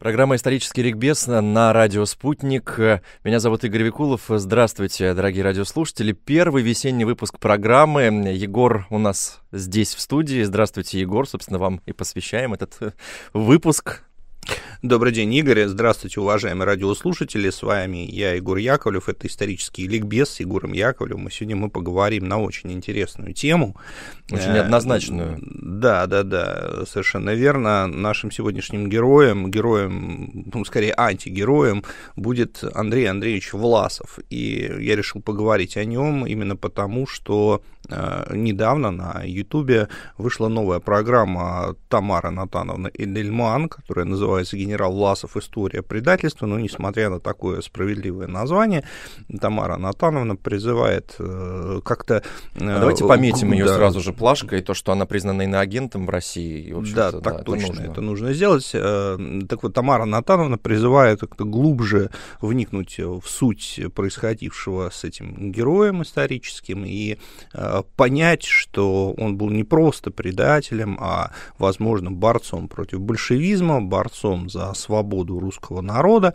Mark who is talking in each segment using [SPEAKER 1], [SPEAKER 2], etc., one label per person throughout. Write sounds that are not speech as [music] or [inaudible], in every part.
[SPEAKER 1] Программа «Исторический регбес» на радио «Спутник». Меня зовут Игорь Викулов. Здравствуйте, дорогие радиослушатели. Первый весенний выпуск программы. Егор у нас здесь в студии. Здравствуйте, Егор. Собственно, вам и посвящаем этот э, выпуск.
[SPEAKER 2] Добрый день, Игорь. Здравствуйте, уважаемые радиослушатели. С вами я, Егор Яковлев. Это исторический ликбез с Егором Яковлевым. И сегодня мы поговорим на очень интересную тему.
[SPEAKER 1] Очень неоднозначную.
[SPEAKER 2] Да, да, да, совершенно верно. Нашим сегодняшним героем, героем, ну, скорее антигероем, будет Андрей Андреевич Власов. И я решил поговорить о нем именно потому, что э, недавно на Ютубе вышла новая программа Тамары Натановны Эдельман, которая называется «Генерал Власов. История предательства». Но, несмотря на такое справедливое название, Тамара Натановна призывает э, как-то...
[SPEAKER 1] Э, а давайте пометим ее да, сразу же плашкой, то, что она признана иноагентом в России.
[SPEAKER 2] И, да, так да, точно, это нужно. это нужно сделать. Э, так вот, Тамара Натановна призывает как-то глубже вникнуть в суть происходившего с этим героем историческим и понять, что он был не просто предателем, а, возможно, борцом против большевизма, борцом за свободу русского народа,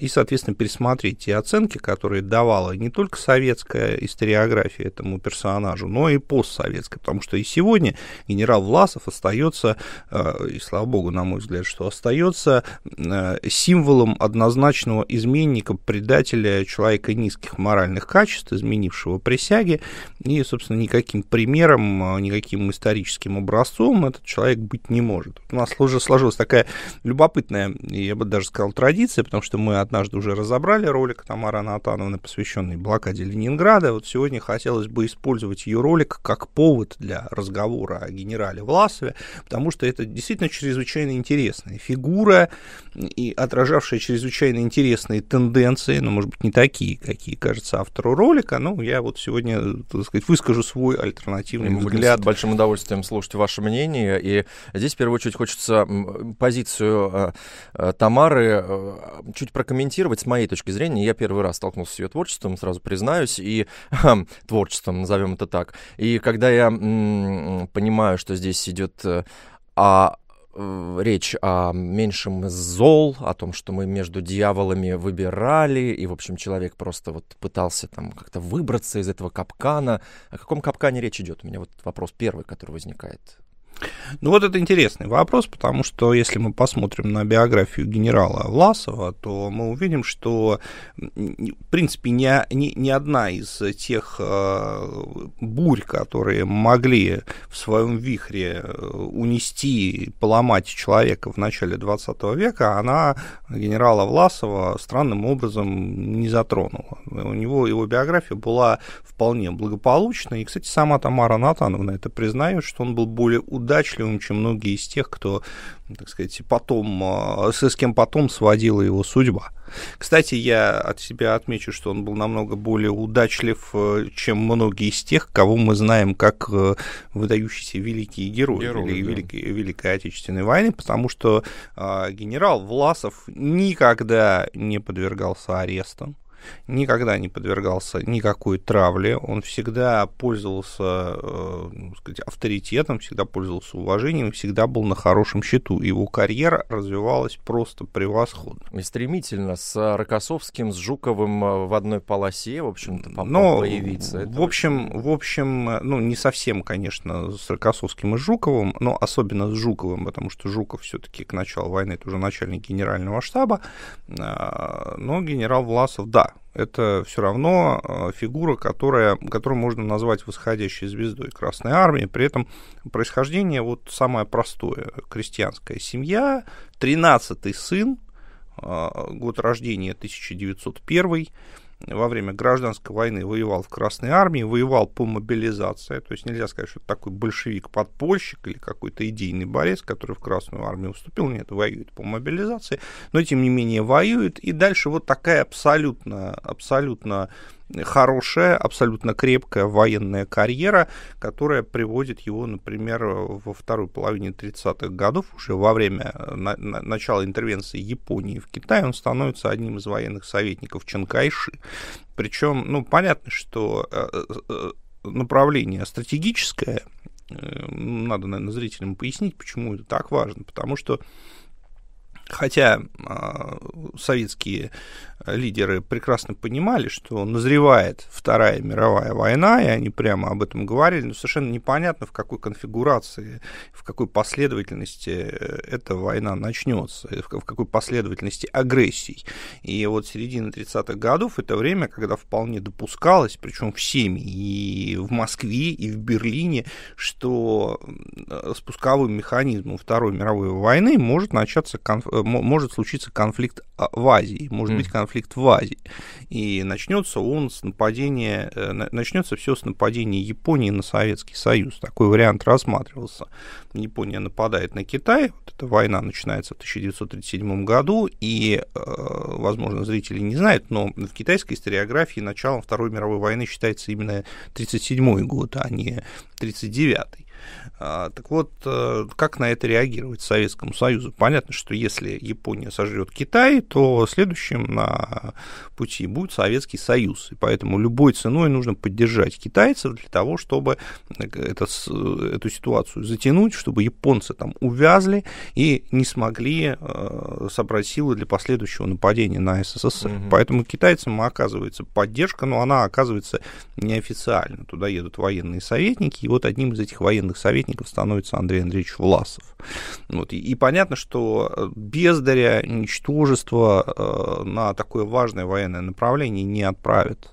[SPEAKER 2] и, соответственно, пересмотреть те оценки, которые давала не только советская историография этому персонажу, но и постсоветская, потому что и сегодня генерал Власов остается, и слава богу, на мой взгляд, что остается символом однозначного изменника, предателя, человека низких моральных качеств, изменившего присяги, и, собственно, никаким примером, никаким историческим образцом этот человек быть не может. У нас уже сложилась такая любопытная, я бы даже сказал, традиция, потому что мы однажды уже разобрали ролик Тамары Анатановны, посвященный блокаде Ленинграда. Вот сегодня хотелось бы использовать ее ролик как повод для разговора о генерале Власове, потому что это действительно чрезвычайно интересная фигура и отражавшая чрезвычайно интересные тенденции, но, может быть, не такие, какие кажется автору ролика. Ну, я вот сегодня, так сказать, выскажу свой альтернативный Мы взгляд.
[SPEAKER 1] С большим удовольствием слушать ваше мнение. И здесь, в первую очередь, хочется позицию э, э, Тамары э, чуть прокомментировать с моей точки зрения. Я первый раз столкнулся с ее творчеством, сразу признаюсь, и творчеством, назовем это так. И когда я понимаю, что здесь идет о речь о меньшем зол, о том, что мы между дьяволами выбирали, и, в общем, человек просто вот пытался там как-то выбраться из этого капкана. О каком капкане речь идет? У меня вот вопрос первый, который возникает.
[SPEAKER 2] Ну вот это интересный вопрос, потому что если мы посмотрим на биографию генерала Власова, то мы увидим, что, в принципе, ни, ни, ни одна из тех э, бурь, которые могли в своем вихре э, унести, поломать человека в начале 20 века, она генерала Власова странным образом не затронула. У него его биография была вполне благополучной, и, кстати, сама Тамара Натановна это признает, что он был более удачливым, чем многие из тех, кто, так сказать, потом, а, с кем потом сводила его судьба. Кстати, я от себя отмечу, что он был намного более удачлив, э, чем многие из тех, кого мы знаем как э, выдающиеся великие герои, герои Вели, да. Великой, Великой Отечественной войны, потому что э, генерал Власов никогда не подвергался арестам никогда не подвергался никакой травле, он всегда пользовался э, ну, сказать, авторитетом, всегда пользовался уважением, всегда был на хорошем счету. Его карьера развивалась просто превосходно.
[SPEAKER 1] И стремительно с Рокоссовским, с Жуковым э, в одной полосе, в общем-то,
[SPEAKER 2] Но, появиться. Это в общем, очень... в общем, ну, не совсем, конечно, с Рокоссовским и Жуковым, но особенно с Жуковым, потому что Жуков все-таки к началу войны это уже начальник генерального штаба, а, но генерал Власов, да, это все равно э, фигура, которая, которую можно назвать восходящей звездой Красной Армии. При этом происхождение вот самое простое. Крестьянская семья, 13-й сын, э, год рождения 1901 во время гражданской войны воевал в Красной армии, воевал по мобилизации, то есть нельзя сказать, что это такой большевик-подпольщик или какой-то идейный борец, который в Красную армию вступил, нет, воюет по мобилизации, но тем не менее воюет, и дальше вот такая абсолютно, абсолютно хорошая, абсолютно крепкая военная карьера, которая приводит его, например, во второй половине 30-х годов, уже во время на, начала интервенции Японии в Китай, он становится одним из военных советников Чанкайши. Причем, ну, понятно, что э, э, направление стратегическое, э, надо, наверное, зрителям пояснить, почему это так важно, потому что Хотя э, советские лидеры прекрасно понимали, что назревает Вторая мировая война, и они прямо об этом говорили, но совершенно непонятно, в какой конфигурации, в какой последовательности э, эта война начнется, в какой последовательности агрессий. И вот середина 30-х годов это время, когда вполне допускалось, причем всеми, и в Москве, и в Берлине, что спусковым механизмом Второй мировой войны может начаться, конф... Э, может случиться конфликт в Азии, может быть конфликт конфликт в Азии. И начнется он с нападения, э, начнется все с нападения Японии на Советский Союз. Такой вариант рассматривался. Япония нападает на Китай, вот эта война начинается в 1937 году, и, э, возможно, зрители не знают, но в китайской историографии началом Второй мировой войны считается именно 1937 год, а не 1939. А, так вот, э, как на это реагировать Советскому Союзу? Понятно, что если Япония сожрет Китай, то следующим на пути будет Советский Союз. И поэтому любой ценой нужно поддержать китайцев для того, чтобы это, эту ситуацию затянуть, чтобы японцы там увязли и не смогли э, собрать силы для последующего нападения на СССР. Угу. Поэтому китайцам оказывается поддержка, но она оказывается неофициально. Туда едут военные советники, и вот одним из этих военных советников становится Андрей Андреевич Власов. Вот, и, и понятно, что бездаря, ничтожество э, на такое важное военное направление не отправят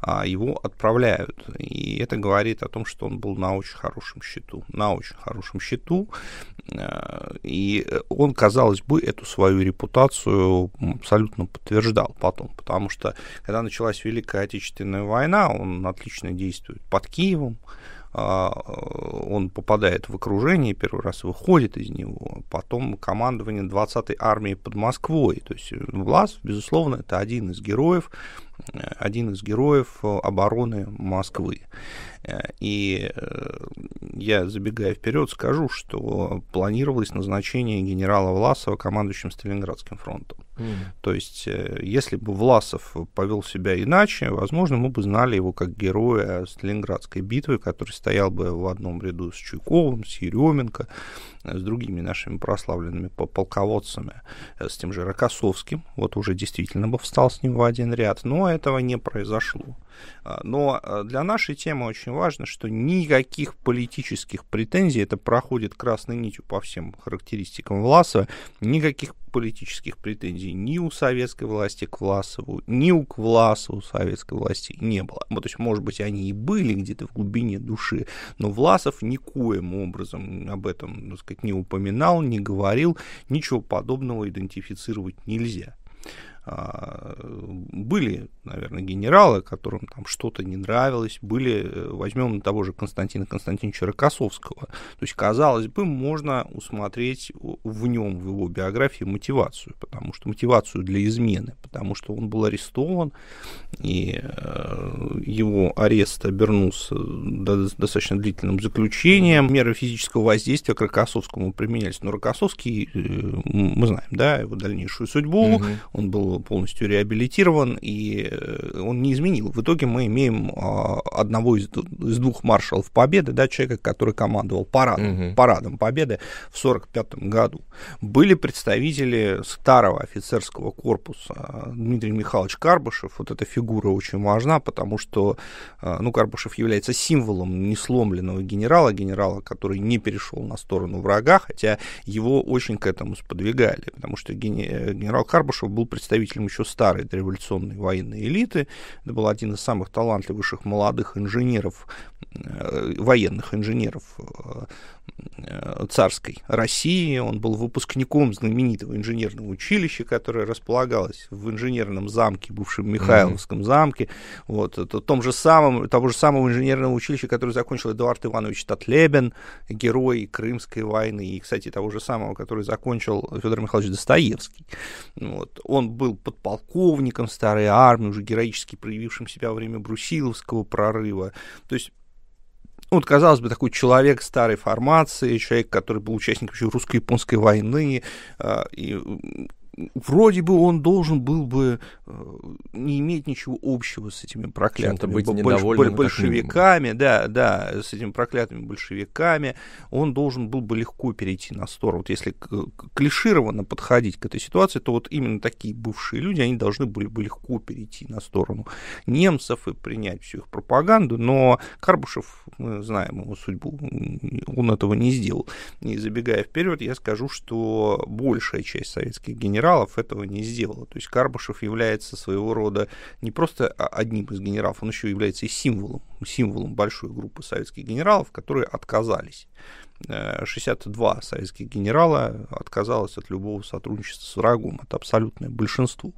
[SPEAKER 2] а его отправляют. И это говорит о том, что он был на очень хорошем счету. На очень хорошем счету. Э, и он, казалось бы, эту свою репутацию абсолютно подтверждал потом. Потому что, когда началась Великая Отечественная война, он отлично действует под Киевом, он попадает в окружение, первый раз выходит из него, потом командование 20-й армии под Москвой. То есть Влас, безусловно, это один из героев, один из героев обороны Москвы. И э, я, забегая вперед, скажу, что планировалось назначение генерала Власова командующим Сталинградским фронтом. Mm. То есть, э, если бы Власов повел себя иначе, возможно, мы бы знали его как героя Сталинградской битвы, который стоял бы в одном ряду с Чуйковым, с Еременко, с другими нашими прославленными полководцами, э, с тем же Рокоссовским, вот уже действительно бы встал с ним в один ряд, но этого не произошло. А, но э, для нашей темы очень важно, что никаких политических претензий, это проходит красной нитью по всем характеристикам Власова, никаких политических претензий ни у советской власти к Власову, ни у к Власову советской власти не было. Вот, то есть, может быть, они и были где-то в глубине души, но Власов никоим образом об этом, так сказать, не упоминал, не говорил, ничего подобного идентифицировать нельзя. А, были, наверное, генералы, которым там что-то не нравилось, были, э, возьмем того же Константина Константиновича Рокоссовского. То есть, казалось бы, можно усмотреть в нем, в его биографии мотивацию, потому что мотивацию для измены, потому что он был арестован, и э, его арест обернулся достаточно длительным заключением. Меры физического воздействия к Рокоссовскому применялись. Но Рокоссовский, э, мы знаем, да, его дальнейшую судьбу, угу. он был полностью реабилитирован, и э, он не изменил. В итоге мы имеем а, одного из, из двух маршалов Победы, да, человека, который командовал парадом, угу. парадом Победы в 1945 году. Были представители старого офицерского корпуса. Дмитрий Михайлович Карбышев, вот эта фигура очень важна, потому что а, ну, Карбышев является символом несломленного генерала, генерала, который не перешел на сторону врага, хотя его очень к этому сподвигали, потому что генерал Карбышев был представителем представителем еще старой революционной военной элиты. Это был один из самых талантливейших молодых инженеров, э, военных инженеров Э, царской России. Он был выпускником знаменитого инженерного училища, которое располагалось в инженерном замке, бывшем Михайловском mm-hmm. замке. Вот, это том же самом, того же самого инженерного училища, которое закончил Эдуард Иванович Татлебен, герой Крымской войны, и, кстати, того же самого, который закончил Федор Михайлович Достоевский. Вот. Он был подполковником старой армии, уже героически проявившим себя во время Брусиловского прорыва. То есть ну, вот, казалось бы, такой человек старой формации, человек, который был участником еще русско-японской войны, а, и вроде бы он должен был бы э, не иметь ничего общего с этими проклятыми
[SPEAKER 1] быть
[SPEAKER 2] больш, большевиками, да, да, с этими проклятыми большевиками, он должен был бы легко перейти на сторону. Вот если клишированно подходить к этой ситуации, то вот именно такие бывшие люди, они должны были бы легко перейти на сторону немцев и принять всю их пропаганду, но Карбушев, мы знаем его судьбу, он этого не сделал. И забегая вперед, я скажу, что большая часть советских генералов этого не сделала. То есть Карбышев является своего рода не просто одним из генералов, он еще является и символом, символом большой группы советских генералов, которые отказались. 62 э, советских генерала отказалось от любого сотрудничества с врагом. Это абсолютное большинство.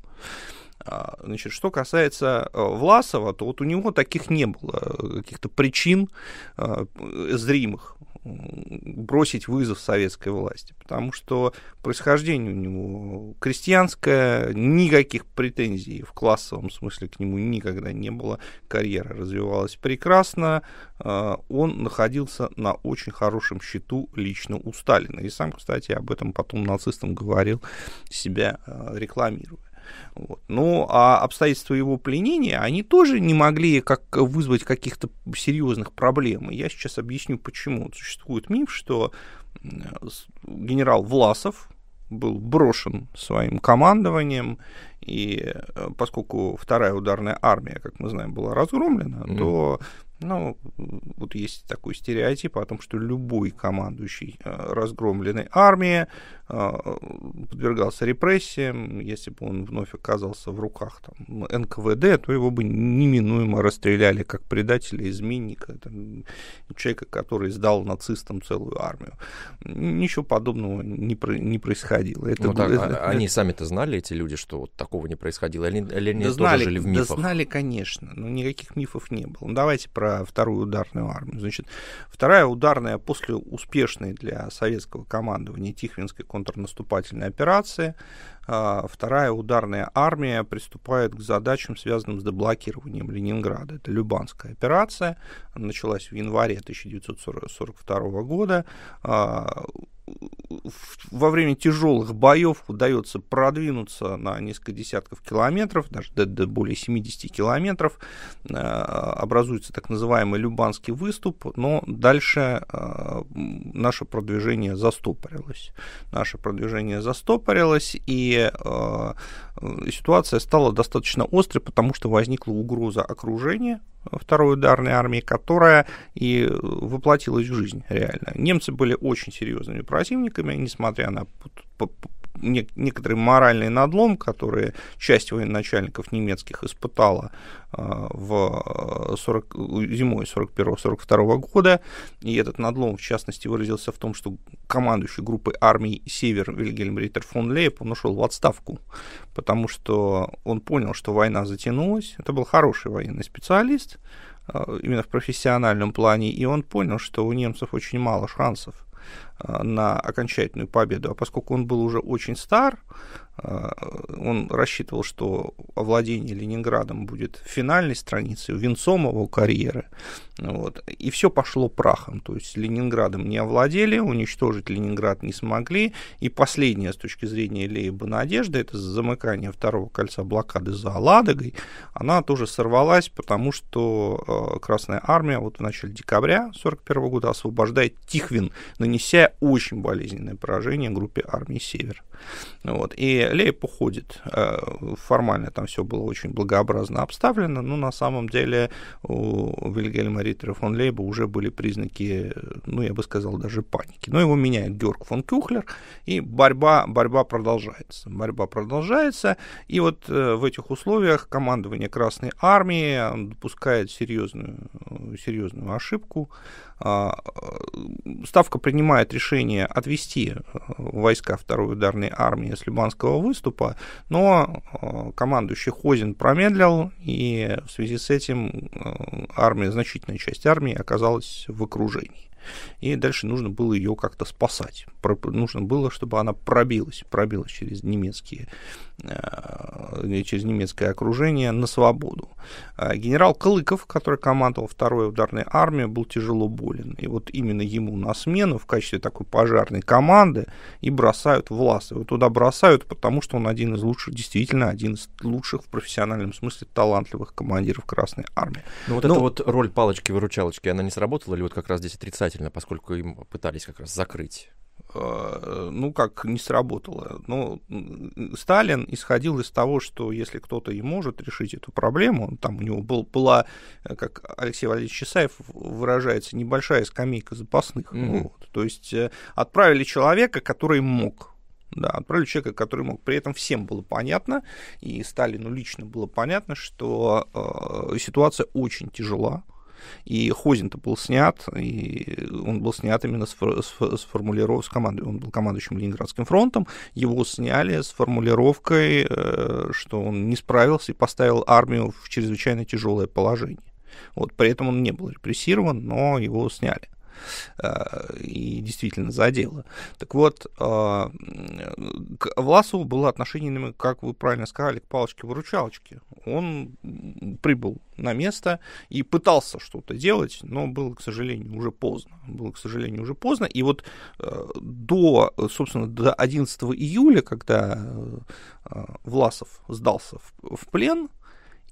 [SPEAKER 2] А, значит, что касается э, Власова, то вот у него таких не было э, каких-то причин зримых бросить вызов советской власти, потому что происхождение у него крестьянское, никаких претензий в классовом смысле к нему никогда не было, карьера развивалась прекрасно, он находился на очень хорошем счету лично у Сталина, и сам, кстати, об этом потом нацистам говорил, себя рекламируя. Вот. Ну, а обстоятельства его пленения, они тоже не могли как вызвать каких-то серьезных проблем. я сейчас объясню, почему. Существует миф, что генерал Власов был брошен своим командованием, и э, поскольку вторая ударная армия, как мы знаем, была разгромлена, mm. то ну, вот есть такой стереотип о том, что любой командующий э, разгромленной армии э, подвергался репрессиям. Если бы он вновь оказался в руках там, НКВД, то его бы неминуемо расстреляли как предателя, изменника, там, человека, который сдал нацистам целую армию. Ничего подобного не, про, не происходило.
[SPEAKER 1] Это, ну, так, это, они это... сами-то знали, эти люди, что вот такого не происходило? Или, или они да тоже
[SPEAKER 2] знали,
[SPEAKER 1] жили в мифах?
[SPEAKER 2] Да знали, конечно, но никаких мифов не было. Ну, давайте про вторую ударную армию. Значит, вторая ударная после успешной для советского командования Тихвинской контрнаступательной операции, а, вторая ударная армия приступает к задачам, связанным с деблокированием Ленинграда. Это Любанская операция, началась в январе 1942 года а, во время тяжелых боев удается продвинуться на несколько десятков километров, даже до, до более 70 километров. Э, образуется так называемый Любанский выступ, но дальше э, наше продвижение застопорилось. Наше продвижение застопорилось, и э, ситуация стала достаточно острой, потому что возникла угроза окружения второй ударной армии, которая и воплотилась в жизнь реально. Немцы были очень серьезными противниками, несмотря на некоторый моральный надлом, который часть военачальников немецких испытала а, в 40, зимой 41-42 года. И этот надлом, в частности, выразился в том, что командующий группой армий «Север» Вильгельм Риттер фон Лейб, он ушел в отставку, потому что он понял, что война затянулась. Это был хороший военный специалист, а, именно в профессиональном плане, и он понял, что у немцев очень мало шансов на окончательную победу. А поскольку он был уже очень стар, а, он рассчитывал, что овладение Ленинградом будет финальной страницей, венцом его карьеры. Вот. И все пошло прахом. То есть Ленинградом не овладели, уничтожить Ленинград не смогли. И последняя с точки зрения Лейба надежда, это замыкание второго кольца блокады за Ладогой, она тоже сорвалась, потому что а, Красная Армия вот в начале декабря 1941 года освобождает Тихвин, нанеся очень болезненное поражение группе армии «Север». Вот. И Лейб уходит. Э, формально там все было очень благообразно обставлено, но на самом деле у Вильгельма Риттера фон Лейба уже были признаки, ну, я бы сказал, даже паники. Но его меняет Георг фон Кюхлер, и борьба, борьба продолжается. Борьба продолжается, и вот э, в этих условиях командование Красной Армии допускает серьезную, серьезную ошибку, а, Ставка принимает решение отвести э, войска второй ударной армии с Лиманского выступа, но э, командующий Хозин промедлил, и в связи с этим э, армия, значительная часть армии оказалась в окружении. И дальше нужно было ее как-то спасать. Нужно было, чтобы она пробилась, пробилась через немецкие Э, через немецкое окружение на свободу. А генерал Клыков, который командовал второй ударной армией, был тяжело болен. И вот именно ему на смену в качестве такой пожарной команды и бросают власть. Его туда бросают, потому что он один из лучших, действительно один из лучших в профессиональном смысле талантливых командиров Красной Армии.
[SPEAKER 1] Ну вот ну, эта вот роль палочки-выручалочки, она не сработала или вот как раз здесь отрицательно, поскольку им пытались как раз закрыть
[SPEAKER 2] Э, ну, как не сработало. Но Сталин исходил из того, что если кто-то и может решить эту проблему, там у него был, была, э, как Алексей Валерьевич Чесаев выражается, небольшая скамейка запасных. Mm-hmm. Вот. То есть э, отправили человека, который мог. Да, отправили человека, который мог. При этом всем было понятно, и Сталину лично было понятно, что э, ситуация очень тяжела и Хозин-то был снят, и он был снят именно с, с, с формулировкой, с командой, он был командующим Ленинградским фронтом, его сняли с формулировкой, э, что он не справился и поставил армию в чрезвычайно тяжелое положение. Вот, при этом он не был репрессирован, но его сняли. Э, и действительно задело. Так вот, э, к Власову было отношение, как вы правильно сказали, к палочке-выручалочке. Он прибыл на место и пытался что-то делать, но было, к сожалению, уже поздно. Было, к сожалению, уже поздно. И вот э, до, собственно, до 11 июля, когда Власов сдался в плен,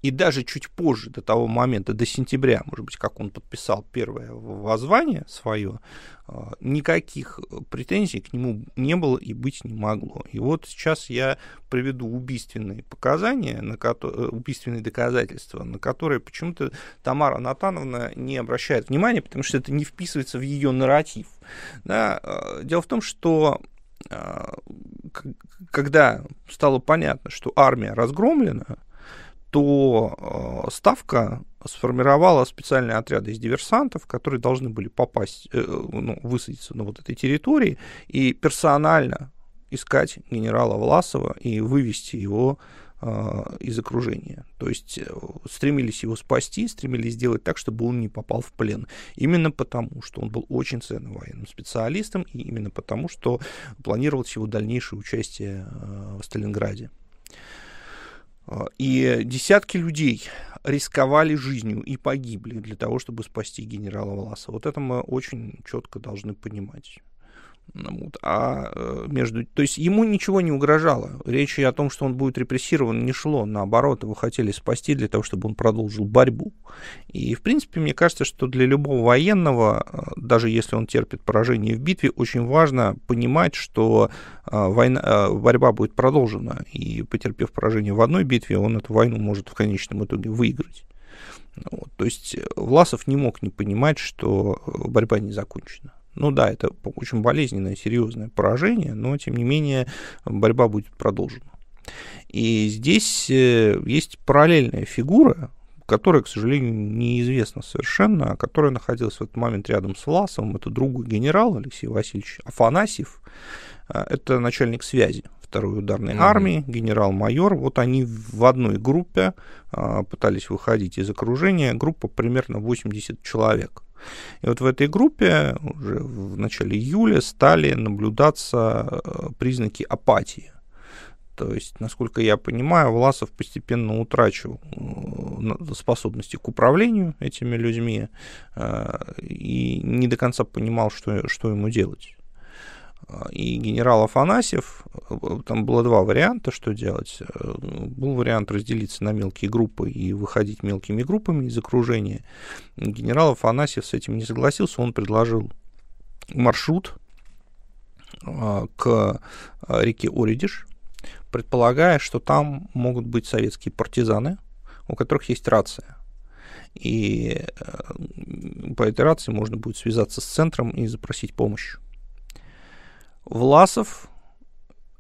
[SPEAKER 2] и даже чуть позже, до того момента, до сентября, может быть, как он подписал первое воззвание свое, а, никаких претензий к нему не было и быть не могло. И вот сейчас я приведу убийственные показания, на которые, убийственные доказательства, на которые почему-то Тамара Натановна не обращает внимания, потому что это не вписывается в ее нарратив. Да? А, дело в том, что а, когда стало понятно, что армия разгромлена, то э, Ставка сформировала специальные отряды из диверсантов, которые должны были попасть, э, ну, высадиться на вот этой территории и персонально искать генерала Власова и вывести его э, из окружения. То есть стремились его спасти, стремились сделать так, чтобы он не попал в плен. Именно потому, что он был очень ценным военным специалистом, и именно потому, что планировалось его дальнейшее участие в Сталинграде. А, и десятки людей рисковали жизнью и погибли для того, чтобы спасти генерала Власа. Вот это мы очень четко должны понимать. Вот. А э, между... То есть ему ничего не угрожало. Речи о том, что он будет репрессирован, не шло. Наоборот, его хотели спасти для того, чтобы он продолжил борьбу. И, в принципе, мне кажется, что для любого военного, э, даже если он терпит поражение в битве, очень важно понимать, что э, война, борьба будет продолжена. И, потерпев поражение в одной битве, он эту войну может в конечном итоге выиграть. Вот. То есть Власов не мог не понимать, что борьба не закончена. Ну да, это очень болезненное, серьезное поражение, но тем не менее борьба будет продолжена. И здесь э, есть параллельная фигура, которая, к сожалению, неизвестна совершенно, а которая находилась в этот момент рядом с Власовым. Это другой генерал Алексей Васильевич Афанасьев. А, это начальник связи второй ударной mm-hmm. армии, генерал-майор. Вот они в одной группе а, пытались выходить из окружения. Группа примерно 80 человек. И вот в этой группе уже в начале июля стали наблюдаться э, признаки апатии. То есть, насколько я понимаю, Власов постепенно утрачивал э, способности к управлению этими людьми э, и не до конца понимал, что, что ему делать и генерал Афанасьев, там было два варианта, что делать. Был вариант разделиться на мелкие группы и выходить мелкими группами из окружения. Генерал Афанасьев с этим не согласился, он предложил маршрут а, к реке Оридиш, предполагая, что там могут быть советские партизаны, у которых есть рация. И э, по этой рации можно будет связаться с центром и запросить помощь. Власов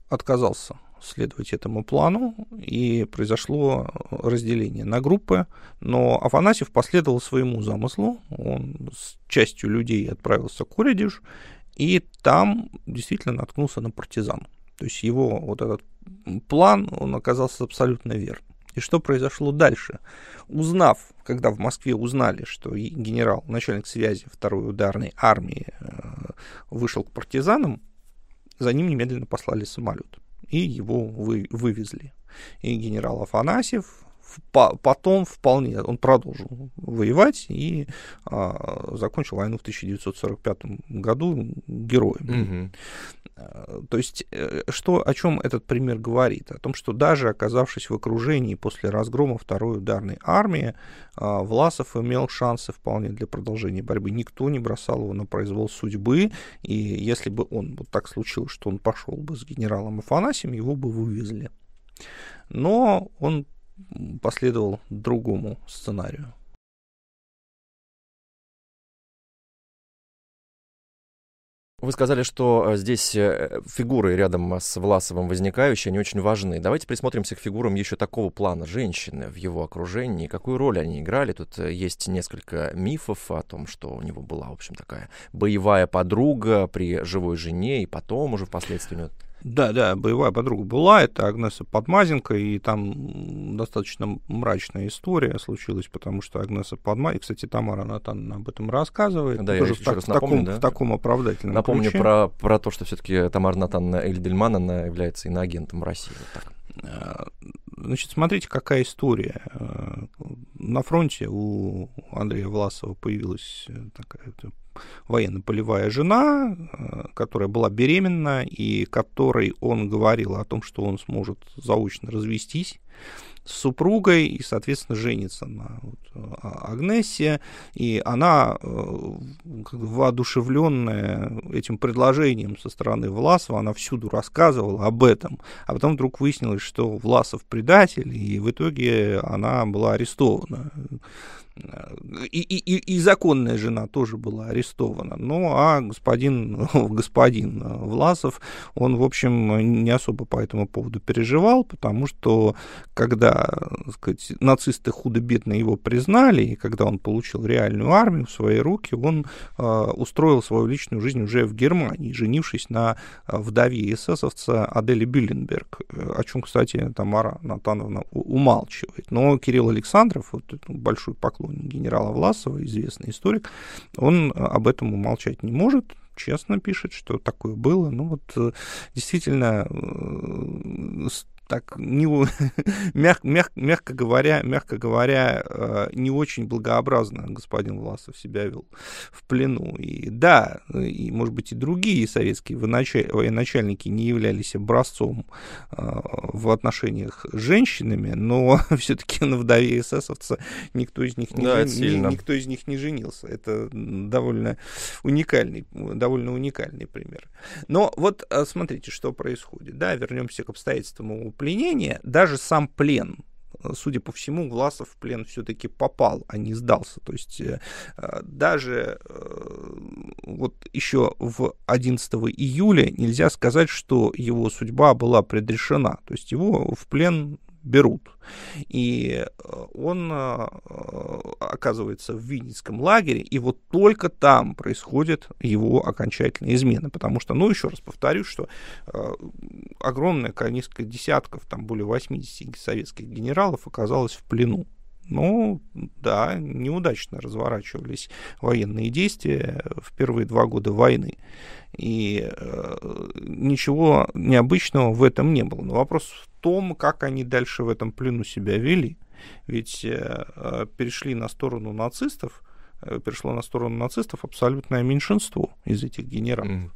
[SPEAKER 2] отказался следовать этому плану, и произошло разделение на группы, но Афанасьев последовал своему замыслу, он с частью людей отправился к Урядиш, и там действительно наткнулся на партизан. То есть его вот этот план, он оказался абсолютно верным. И что произошло дальше? Узнав, когда в Москве узнали, что генерал, начальник связи второй ударной армии э, вышел к партизанам, за ним немедленно послали самолет. И его вы, вывезли. И генерал Афанасьев потом вполне он продолжил воевать и а, закончил войну в 1945 году героем. Угу. То есть, э, что, о чем этот пример говорит? О том, что даже оказавшись в окружении после разгрома второй ударной армии, а, Власов имел шансы вполне для продолжения борьбы. Никто не бросал его на произвол судьбы, и если бы он вот так случилось, что он пошел бы с генералом Афанасием, его бы вывезли. Но он последовал другому сценарию.
[SPEAKER 1] Вы сказали, что э, здесь э, фигуры рядом с Власовым возникающие, они очень важны. Давайте присмотримся к фигурам еще такого плана женщины в его окружении. Какую роль они играли? Тут э, есть несколько мифов о том, что у него была, в общем, такая боевая подруга при живой жене, и потом уже впоследствии у
[SPEAKER 2] да, да, боевая подруга была, это Агнеса Подмазенко, и там достаточно мрачная история случилась, потому что Агнеса Подмазенко, кстати, Тамара Натановна об этом рассказывает,
[SPEAKER 1] да, тоже я в, так,
[SPEAKER 2] раз напомню, таком, да? в таком оправдательном
[SPEAKER 1] Напомню
[SPEAKER 2] ключе.
[SPEAKER 1] про, про то, что все-таки Тамара Натановна Эльдельман, она является иноагентом России. Вот так.
[SPEAKER 2] А, значит, смотрите, какая история. А, на фронте у Андрея Власова появилась такая военно-полевая жена, э, которая была беременна, и которой он говорил о том, что он сможет заочно развестись с супругой и, соответственно, женится на вот, а, Агнессе. И она, э, воодушевленная этим предложением со стороны Власова, она всюду рассказывала об этом. А потом вдруг выяснилось, что Власов предатель, и в итоге она была арестована и, и, и законная жена тоже была арестована. Ну, а господин, [laughs] господин Власов, он, в общем, не особо по этому поводу переживал, потому что, когда, так сказать, нацисты худо-бедно его признали, и когда он получил реальную армию в свои руки, он э, устроил свою личную жизнь уже в Германии, женившись на вдове эсэсовца Адели Билленберг, о чем, кстати, Тамара Натановна умалчивает. Но Кирилл Александров, вот большой поклонник генерала Власова, известный историк, он об этом умолчать не может, честно пишет, что такое было. Ну вот э, действительно э, так не, мяг, [laughs] мяг, мягко говоря, мягко говоря, э, не очень благообразно господин Власов себя вел в плену. И да, и, может быть, и другие советские военачальники не являлись образцом э, в отношениях с женщинами, но [laughs] все-таки на вдове эсэсовца никто из них не, да, жен... никто из них не женился. Это довольно уникальный, довольно уникальный пример. Но вот э, смотрите, что происходит. Да, вернемся к обстоятельствам пленения, даже сам плен, судя по всему, Власов в плен все-таки попал, а не сдался. То есть э, даже э, вот еще в 11 июля нельзя сказать, что его судьба была предрешена. То есть его в плен берут. И э, он э, оказывается в Винницком лагере, и вот только там происходит его окончательная измена. Потому что, ну, еще раз повторюсь, что э, огромное несколько десятков, там более 80 советских генералов оказалось в плену. Ну, да, неудачно разворачивались военные действия в первые два года войны. И э, ничего необычного в этом не было. Но вопрос в том, как они дальше в этом плену себя вели. Ведь э, перешли на сторону нацистов, э, перешло на сторону нацистов абсолютное меньшинство из этих генералов. Mm.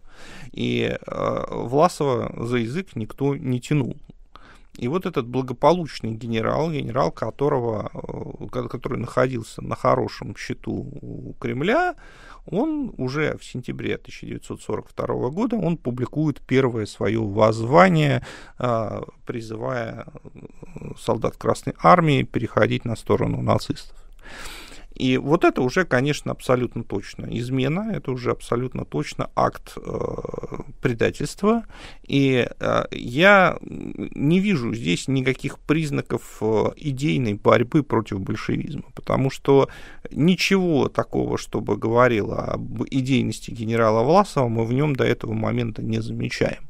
[SPEAKER 2] И э, Власова за язык никто не тянул. И вот этот благополучный генерал, генерал которого, э, который находился на хорошем счету у Кремля, он уже в сентябре 1942 года он публикует первое свое воззвание, э, призывая солдат Красной Армии переходить на сторону нацистов. И вот это уже, конечно, абсолютно точно измена, это уже абсолютно точно акт э, предательства. И э, я не вижу здесь никаких признаков э, идейной борьбы против большевизма, потому что ничего такого, чтобы говорило об идейности генерала Власова, мы в нем до этого момента не замечаем.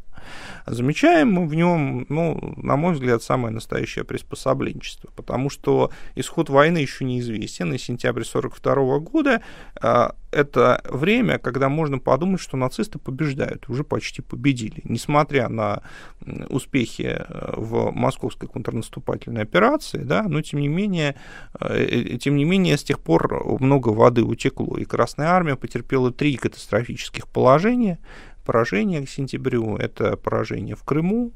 [SPEAKER 2] Замечаем мы в нем, ну, на мой взгляд, самое настоящее приспособленчество, потому что исход войны еще неизвестен, и сентябрь 1942 года а, это время, когда можно подумать, что нацисты побеждают, уже почти победили. Несмотря на успехи э, в московской контрнаступательной операции, да, но тем не менее, э, тем не менее, с тех пор много воды утекло, и Красная Армия потерпела три катастрофических положения, поражение к сентябрю, это поражение в Крыму,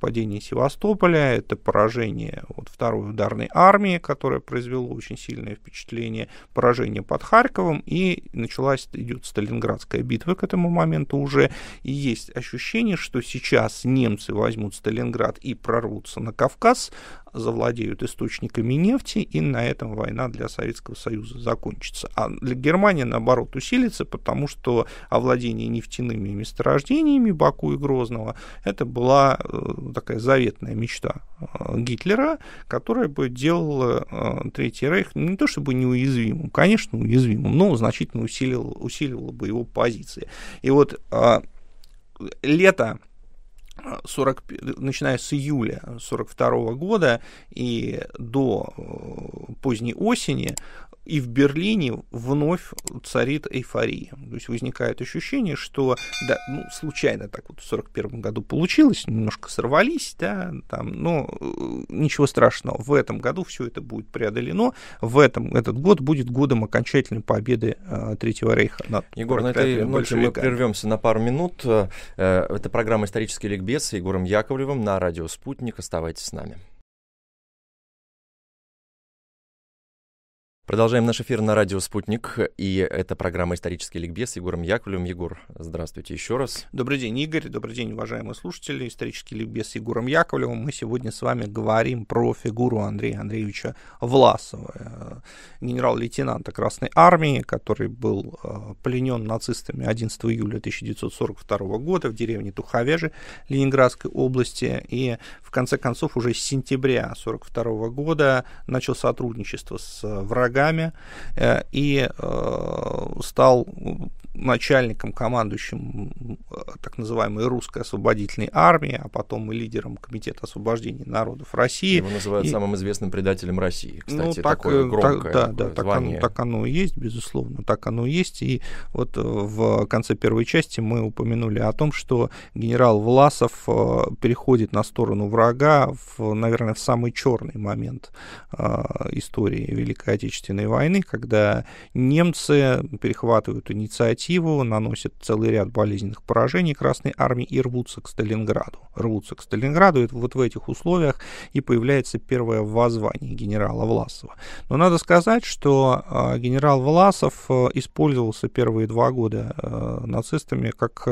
[SPEAKER 2] падение Севастополя, это поражение вот, второй ударной армии, которая произвело очень сильное впечатление, поражение под Харьковом, и началась, идет Сталинградская битва к этому моменту уже, и есть ощущение, что сейчас немцы возьмут Сталинград и прорвутся на Кавказ, завладеют источниками нефти, и на этом война для Советского Союза закончится. А для Германии, наоборот, усилится, потому что овладение нефтяными месторождениями Баку и Грозного, это была э, такая заветная мечта э, Гитлера, которая бы делала э, Третий Рейх не то чтобы неуязвимым, конечно, уязвимым, но значительно усилила, усиливала бы его позиции. И вот лето 40, начиная с июля 1942 года и до э, поздней осени и в Берлине вновь царит эйфория. То есть возникает ощущение, что, да, ну, случайно так вот в 1941 году получилось, немножко сорвались, да, там, но э, ничего страшного. В этом году все это будет преодолено. В этом, этот год будет годом окончательной победы э, Третьего Рейха
[SPEAKER 1] над Егор, на этой ноте мы прервемся на пару минут. Э, это программа «Исторический ликбез» с Егором Яковлевым на радио «Спутник». Оставайтесь с нами. Продолжаем наш эфир на радио «Спутник», и это программа «Исторический ликбез» с Егором Яковлевым. Егор, здравствуйте еще раз.
[SPEAKER 2] Добрый день, Игорь, добрый день, уважаемые слушатели. «Исторический ликбез» с Егором Яковлевым. Мы сегодня с вами говорим про фигуру Андрея Андреевича Власова, э, генерал-лейтенанта Красной Армии, который был э, пленен нацистами 11 июля 1942 года в деревне Туховежи Ленинградской области, и в конце концов уже с сентября 1942 года начал сотрудничество с врагами врагами э, и э, стал начальником, командующим э, так называемой русской освободительной армии, а потом и лидером Комитета освобождения народов России.
[SPEAKER 1] Его называют и... самым известным предателем России,
[SPEAKER 2] ну, кстати, ну, так, такое громкое так, да, да, так оно, так оно и есть, безусловно, так оно и есть. И вот в конце первой части мы упомянули о том, что генерал Власов переходит на сторону врага, в, наверное, в самый черный момент истории Великой Отечественной войны, когда немцы перехватывают инициативу, наносят целый ряд болезненных поражений Красной Армии и рвутся к Сталинграду. Рвутся к Сталинграду, и вот в этих условиях и появляется первое воззвание генерала Власова. Но надо сказать, что а, генерал Власов а, использовался первые два года а, нацистами как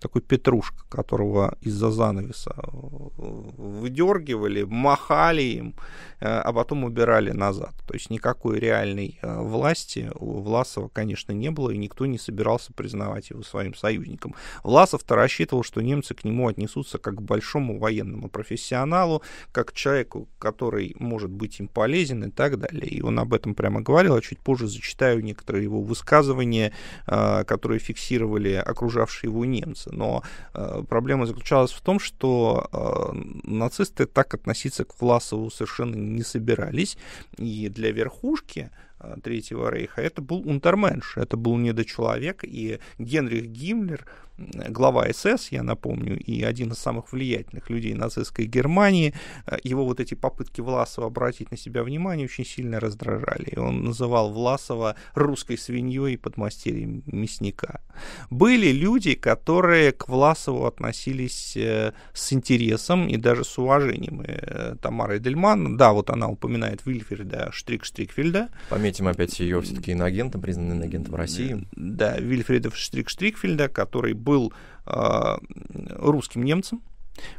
[SPEAKER 2] такой петрушка, которого из-за занавеса выдергивали, махали им, а потом убирали назад. То есть никакой реальной э, власти у Власова, конечно, не было, и никто не собирался признавать его своим союзником. Власов-то рассчитывал, что немцы к нему отнесутся как к большому военному профессионалу, как к человеку, который может быть им полезен и так далее. И он об этом прямо говорил, а чуть позже зачитаю некоторые его высказывания, э, которые фиксировали окружавшие его немцы. Но э, проблема заключалась в том, что нацисты так относиться к Власову совершенно не собирались, и для верхушки Третьего Рейха, это был унтерменш, это был недочеловек, и Генрих Гиммлер, глава СС, я напомню, и один из самых влиятельных людей нацистской Германии, э, его вот эти попытки Власова обратить на себя внимание очень сильно раздражали. И он называл Власова русской свиньей и подмастерьем мясника. Были люди, которые к Власову относились э, с интересом и даже с уважением. И Тамара Эдельман, да, вот она упоминает Вильферда Штрик-Штрикфельда.
[SPEAKER 1] Пометь отметим опять ее все-таки иноагентом, признанным иноагентом России.
[SPEAKER 2] Да, Вильфреда Штрик-Штрикфельда, который был э, русским немцем,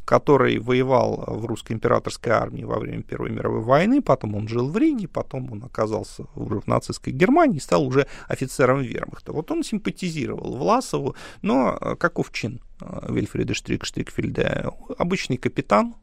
[SPEAKER 2] который воевал в русской императорской армии во время Первой мировой войны, потом он жил в Риге, потом он оказался уже в нацистской Германии и стал уже офицером вермахта. Вот он симпатизировал Власову, но каков чин Вильфреда Штрик-Штрикфельда? Обычный капитан,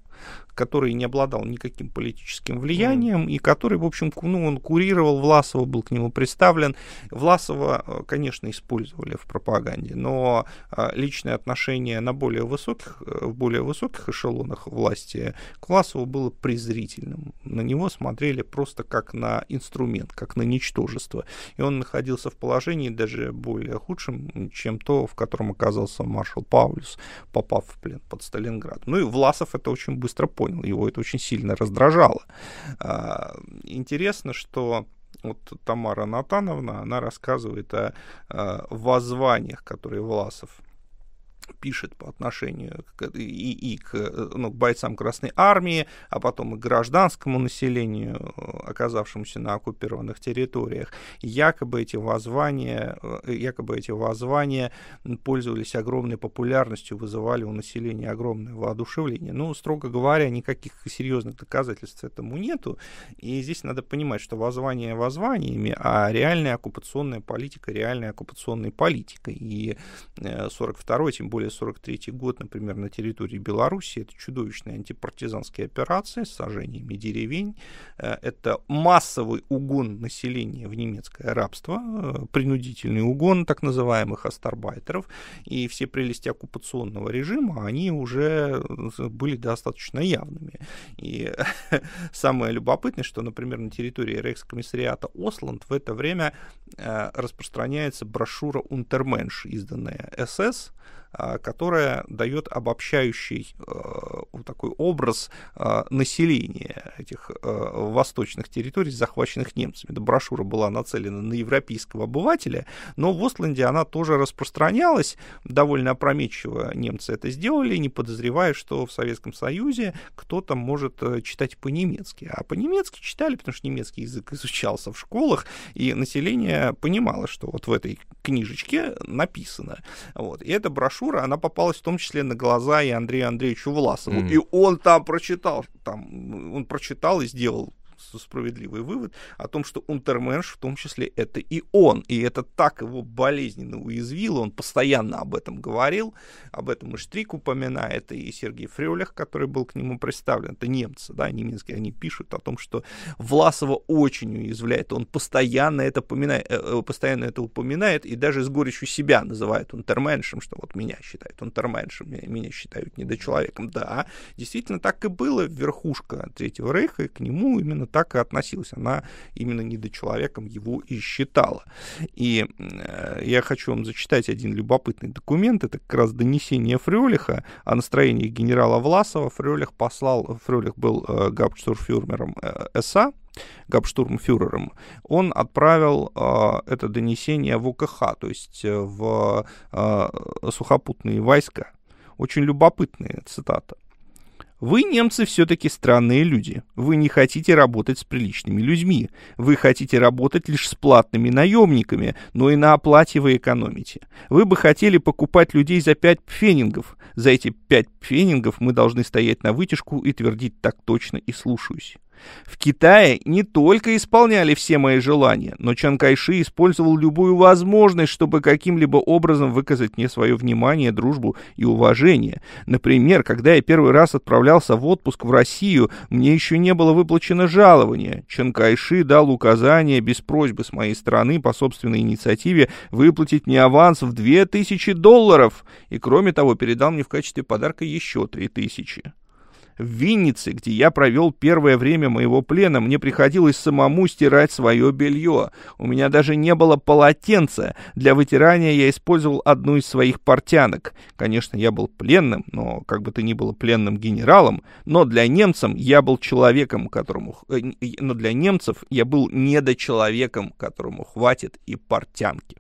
[SPEAKER 2] который не обладал никаким политическим влиянием, mm. и который, в общем, ну, он курировал Власова, был к нему представлен. Власова, э, конечно, использовали в пропаганде, но э, личное отношение на более высоких, э, в более высоких эшелонах власти к Власову было презрительным. На него смотрели просто как на инструмент, как на ничтожество. И он находился в положении даже более худшем, чем то, в котором оказался маршал Паулюс, попав в плен под Сталинград. Ну и Власов это очень быстро понял, его это очень сильно раздражало. А, интересно, что вот Тамара Натановна, она рассказывает о, о воззваниях, которые Власов пишет по отношению к, и, и к, ну, к бойцам Красной Армии, а потом и к гражданскому населению, оказавшемуся на оккупированных территориях. Якобы эти воззвания, якобы эти воззвания пользовались огромной популярностью, вызывали у населения огромное воодушевление. Ну, строго говоря, никаких серьезных доказательств этому нету. И здесь надо понимать, что воззвания воззваниями, а реальная оккупационная политика реальная оккупационной политикой. И 42-й, э, тем более более 43 год, например, на территории Беларуси. Это чудовищные антипартизанские операции с сожжениями деревень. Э, это массовый угон населения в немецкое рабство, э, принудительный угон так называемых астарбайтеров. И все прелести оккупационного режима, они уже были достаточно явными. И [laughs] самое любопытное, что, например, на территории рейхскомиссариата Осланд в это время э, распространяется брошюра «Унтерменш», изданная СС, которая дает обобщающий э, такой образ э, населения этих э, восточных территорий, захваченных немцами. Эта брошюра была нацелена на европейского обывателя, но в Остланде она тоже распространялась довольно опрометчиво. Немцы это сделали, не подозревая, что в Советском Союзе кто-то может читать по-немецки. А по-немецки читали, потому что немецкий язык изучался в школах, и население понимало, что вот в этой книжечке написано. Вот. И эта брошюра брошюра, она попалась в том числе на глаза и Андрею Андреевичу Власову. Mm. И он там прочитал, там, он прочитал и сделал справедливый вывод о том, что Унтерменш в том числе это и он. И это так его болезненно уязвило. Он постоянно об этом говорил. Об этом и Штрик упоминает, и Сергей Фрёлях, который был к нему представлен. Это немцы, да, немецкие. Они пишут о том, что Власова очень уязвляет. Он постоянно это, поминает, э, э, постоянно это упоминает и даже с горечью себя называет Унтерменшем, что вот меня считают Унтерменшем, меня считают недочеловеком. Да, действительно так и было. Верхушка Третьего Рейха, и к нему именно так и относилась. Она именно недочеловеком его и считала. И э, я хочу вам зачитать один любопытный документ. Это как раз донесение Фрёлиха о настроении генерала Власова. Фрёлих послал, Фрёлих был э, гауптштурмфюрером э, СА, габштурмфюрером, он отправил э, это донесение в УКХ, то есть в э, сухопутные войска. Очень любопытная цитата. Вы, немцы, все-таки странные люди. Вы не хотите работать с приличными людьми. Вы хотите работать лишь с платными наемниками, но и на оплате вы экономите. Вы бы хотели покупать людей за пять пфенингов. За эти пять пфенингов мы должны стоять на вытяжку и твердить так точно и слушаюсь. В Китае не только исполняли все мои желания, но Чан Кайши использовал любую возможность, чтобы каким-либо образом выказать мне свое внимание, дружбу и уважение. Например, когда я первый раз отправлялся в отпуск в Россию, мне еще не было выплачено жалование. Чан Кайши дал указание без просьбы с моей стороны по собственной инициативе выплатить мне аванс в 2000 долларов и, кроме того, передал мне в качестве подарка еще 3000. В Виннице, где я провел первое время моего плена, мне приходилось самому стирать свое белье. У меня даже не было полотенца. Для вытирания я использовал одну из своих портянок. Конечно, я был пленным, но как бы то ни было пленным генералом, но для немцев я был человеком, которому... Э, но для немцев я был недочеловеком, которому хватит и портянки.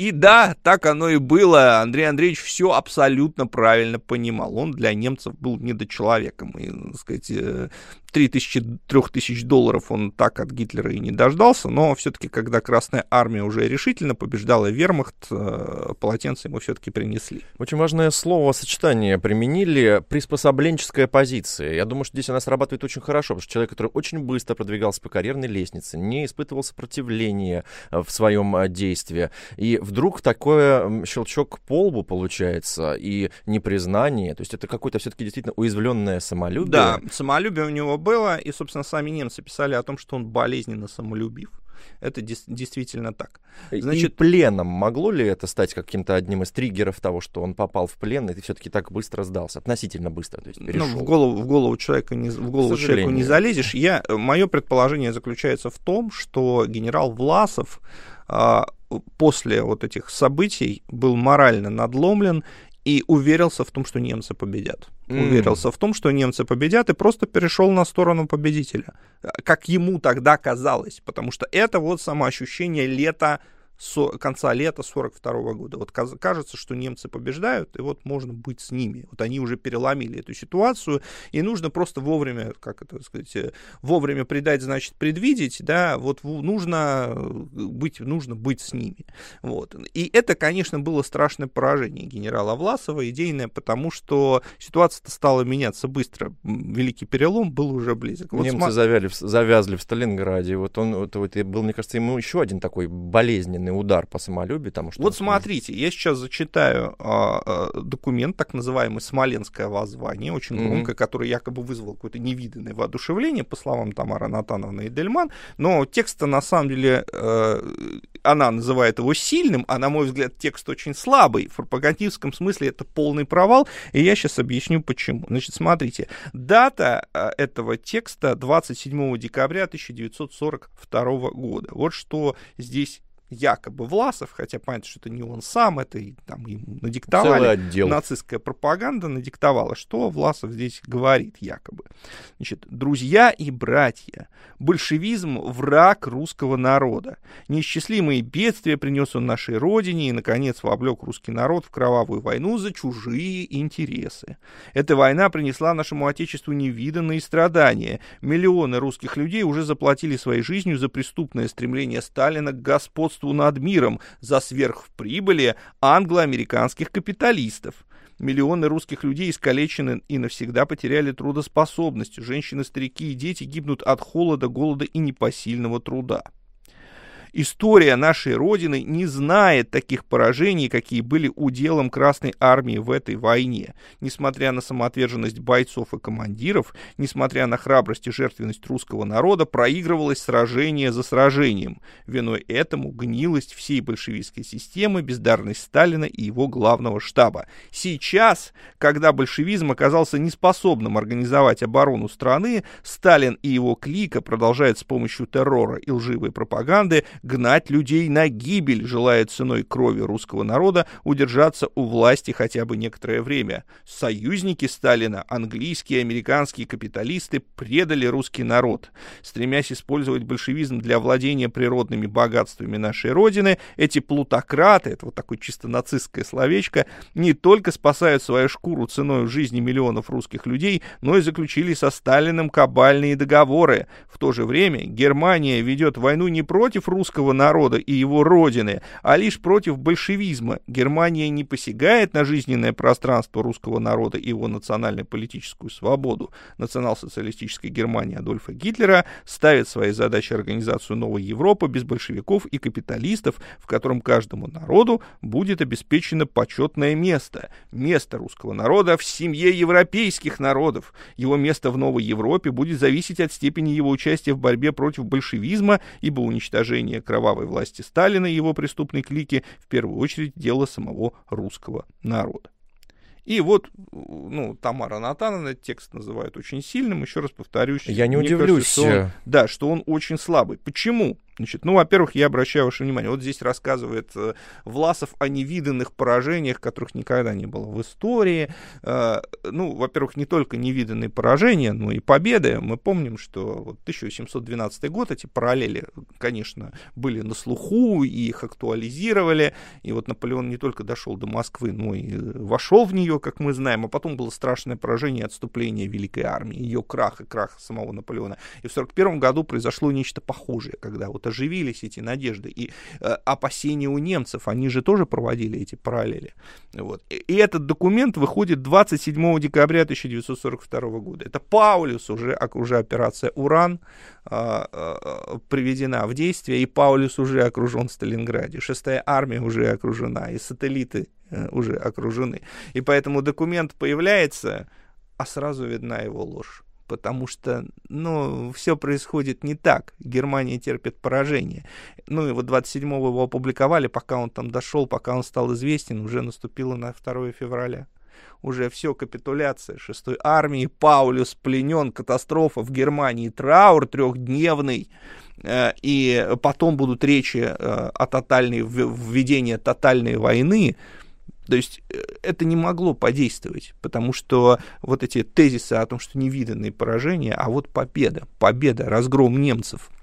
[SPEAKER 2] И да, так оно и было. Андрей Андреевич все абсолютно правильно понимал. Он для немцев был недочеловеком. И, так сказать, э, 3000-3000 долларов он так от Гитлера и не дождался, но все-таки, когда Красная Армия уже решительно побеждала вермахт, э, полотенце ему все-таки принесли.
[SPEAKER 1] Очень важное слово сочетание применили приспособленческая позиция. Я думаю, что здесь она срабатывает очень хорошо, потому что человек, который очень быстро продвигался по карьерной лестнице, не испытывал сопротивления э, в своем э, действии, и вдруг такое щелчок по лбу получается, и непризнание, то есть это какое-то все-таки действительно уязвленное самолюбие.
[SPEAKER 2] Да, самолюбие у него было, и, собственно, сами немцы писали о том, что он болезненно самолюбив. Это действительно так.
[SPEAKER 1] Значит, и пленом могло ли это стать каким-то одним из триггеров того, что он попал в плен, и ты все-таки так быстро сдался, относительно быстро, то есть
[SPEAKER 2] перешел? Ну, в голову, в голову человека не, в голову человеку не залезешь. Я, мое предположение заключается в том, что генерал Власов а, после вот этих событий был морально надломлен и уверился в том, что немцы победят. Mm. Уверился в том, что немцы победят, и просто перешел на сторону победителя. Как ему тогда казалось. Потому что это вот самоощущение лета со, конца лета 42 года. Вот кажется, что немцы побеждают, и вот можно быть с ними. Вот они уже переломили эту ситуацию, и нужно просто вовремя, как это сказать, э, вовремя предать, значит, предвидеть, да, вот нужно быть, нужно быть с ними. Вот. И это, конечно, было страшное поражение генерала Власова, идейное, потому что ситуация стала меняться быстро. Великий перелом был уже близок.
[SPEAKER 1] Вот Немцы см... завяли, завязли в Сталинграде. Вот он, вот, вот, был, мне кажется, ему еще один такой болезненный сильный удар по самолюбию. Потому что
[SPEAKER 2] вот смотрите, я сейчас зачитаю а, а, документ, так называемый «Смоленское воззвание», очень mm-hmm. громкое, который якобы вызвал какое-то невиданное воодушевление, по словам Тамары Натановны и Дельман, но текст на самом деле, э, она называет его сильным, а на мой взгляд текст очень слабый, в пропагандистском смысле это полный провал, и я сейчас объясню почему. Значит, смотрите, дата э, этого текста 27 декабря 1942 года. Вот что здесь якобы Власов, хотя понятно, что это не он сам, это и, там ему надиктовали. Нацистская пропаганда надиктовала, что Власов здесь говорит якобы. Значит, друзья и братья, большевизм — враг русского народа. Неисчислимые бедствия принес он нашей родине и, наконец, вовлек русский народ в кровавую войну за чужие интересы. Эта война принесла нашему Отечеству невиданные страдания. Миллионы русских людей уже заплатили своей жизнью за преступное стремление Сталина к господству господству над миром за сверхприбыли англо-американских капиталистов. Миллионы русских людей искалечены и навсегда потеряли трудоспособность. Женщины, старики и дети гибнут от холода, голода и непосильного труда. История нашей Родины не знает таких поражений, какие были уделом Красной Армии в этой войне. Несмотря на самоотверженность бойцов и командиров, несмотря на храбрость и жертвенность русского народа, проигрывалось сражение за сражением. Виной этому гнилость всей большевистской системы, бездарность Сталина и его главного штаба. Сейчас, когда большевизм оказался неспособным организовать оборону страны, Сталин и его клика продолжают с помощью террора и лживой пропаганды гнать людей на гибель, желая ценой крови русского народа удержаться у власти хотя бы некоторое время. Союзники Сталина, английские и американские капиталисты, предали русский народ. Стремясь использовать большевизм для владения природными богатствами нашей Родины, эти плутократы, это вот такое чисто нацистское словечко, не только спасают свою шкуру ценой жизни миллионов русских людей, но и заключили со Сталиным кабальные договоры. В то же время Германия ведет войну не против русского русского народа и его родины, а лишь против большевизма. Германия не посягает на жизненное пространство русского народа и его национально-политическую свободу. Национал-социалистическая Германия Адольфа Гитлера ставит своей задачей организацию новой Европы без большевиков и капиталистов, в котором каждому народу будет обеспечено почетное место. Место русского народа в семье европейских народов. Его место в новой Европе будет зависеть от степени его участия в борьбе против большевизма, ибо уничтожение кровавой власти Сталина и его преступной клики в первую очередь дело самого русского народа. И вот, ну, Тамара Натановна текст называют очень сильным, еще раз повторюсь.
[SPEAKER 1] Я не удивлюсь.
[SPEAKER 2] Кажется, что он, да, что он очень слабый. Почему? Значит, ну, во-первых, я обращаю ваше внимание, вот здесь рассказывает э, Власов о невиданных поражениях, которых никогда не было в истории. Э, ну, во-первых, не только невиданные поражения, но и победы. Мы помним, что вот 1812 год, эти параллели, конечно, были на слуху, и их актуализировали. И вот Наполеон не только дошел до Москвы, но и вошел в нее, как мы знаем, а потом было страшное поражение отступление Великой армии, ее крах и крах самого Наполеона. И в 1941 году произошло нечто похожее, когда вот оживились эти надежды. И э, опасения у немцев, они же тоже проводили эти параллели. Вот. И, и этот документ выходит 27 декабря 1942 года. Это Паулюс, уже, уже операция «Уран» э, э, приведена в действие, и Паулюс уже окружен в Сталинграде. Шестая армия уже окружена, и сателлиты э, уже окружены. И поэтому документ появляется, а сразу видна его ложь потому что, ну, все происходит не так. Германия терпит поражение. Ну, и вот 27-го его опубликовали, пока он там дошел, пока он стал известен, уже наступило на 2 февраля. Уже все, капитуляция 6-й армии, Паулюс пленен, катастрофа в Германии, траур трехдневный, э, и потом будут речи э, о тотальной, введении тотальной войны, то есть э, это не могло подействовать, потому что вот эти тезисы о том, что невиданные поражения, а вот победа, победа, разгром немцев –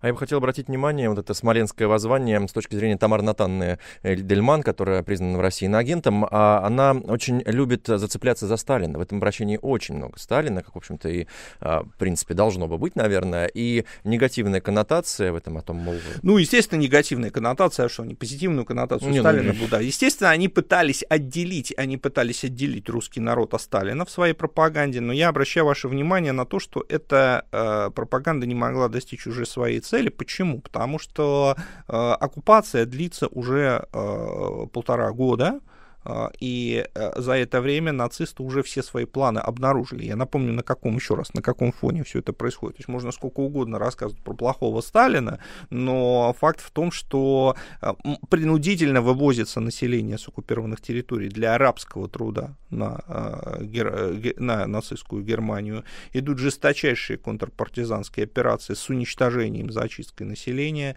[SPEAKER 1] а я бы хотел обратить внимание, вот это смоленское воззвание с точки зрения Тамары Натанны Дельман, которая признана в России иноагентом, а она очень любит зацепляться за Сталина. В этом обращении очень много Сталина, как, в общем-то, и, а, в принципе, должно бы быть, наверное, и негативная коннотация в этом о том, мол...
[SPEAKER 2] Ну, естественно, негативная коннотация, а что, не позитивную коннотацию не, Сталина, ну, да. Естественно, они пытались отделить, они пытались отделить русский народ от Сталина в своей пропаганде, но я обращаю ваше внимание на то, что эта э, пропаганда не могла достичь уже своей цели. Почему? Потому что э, оккупация длится уже э, полтора года. А, и э, за это время нацисты уже все свои планы обнаружили. Я напомню, на каком, еще раз, на каком фоне все это происходит. То есть можно сколько угодно рассказывать про плохого Сталина, но факт в том, что э, принудительно вывозится население с оккупированных территорий для арабского труда на, э, на нацистскую Германию. Идут жесточайшие контрпартизанские операции с уничтожением, зачисткой населения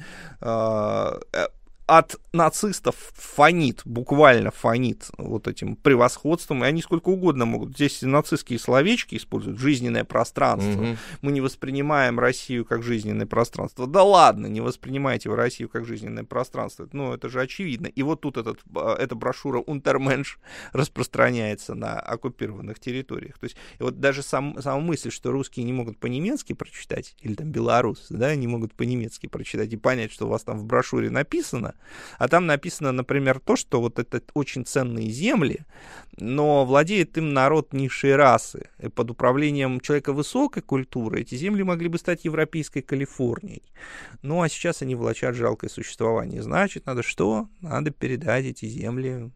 [SPEAKER 2] от нацистов фонит, буквально фонит вот этим превосходством, и они сколько угодно могут. Здесь нацистские словечки используют, жизненное пространство. Угу. Мы не воспринимаем Россию как жизненное пространство. Да ладно, не воспринимайте вы Россию как жизненное пространство. Ну, это же очевидно. И вот тут этот, а, эта брошюра «Унтерменш» распространяется на оккупированных территориях. То есть и вот даже сам, сама мысль, что русские не могут по-немецки прочитать, или там белорусы, да, не могут по-немецки прочитать и понять, что у вас там в брошюре написано, а там написано, например, то, что вот это очень ценные земли, но владеет им народ низшей расы. И под управлением человека высокой культуры эти земли могли бы стать европейской Калифорнией. Ну, а сейчас они влачат жалкое существование. Значит, надо что? Надо передать эти земли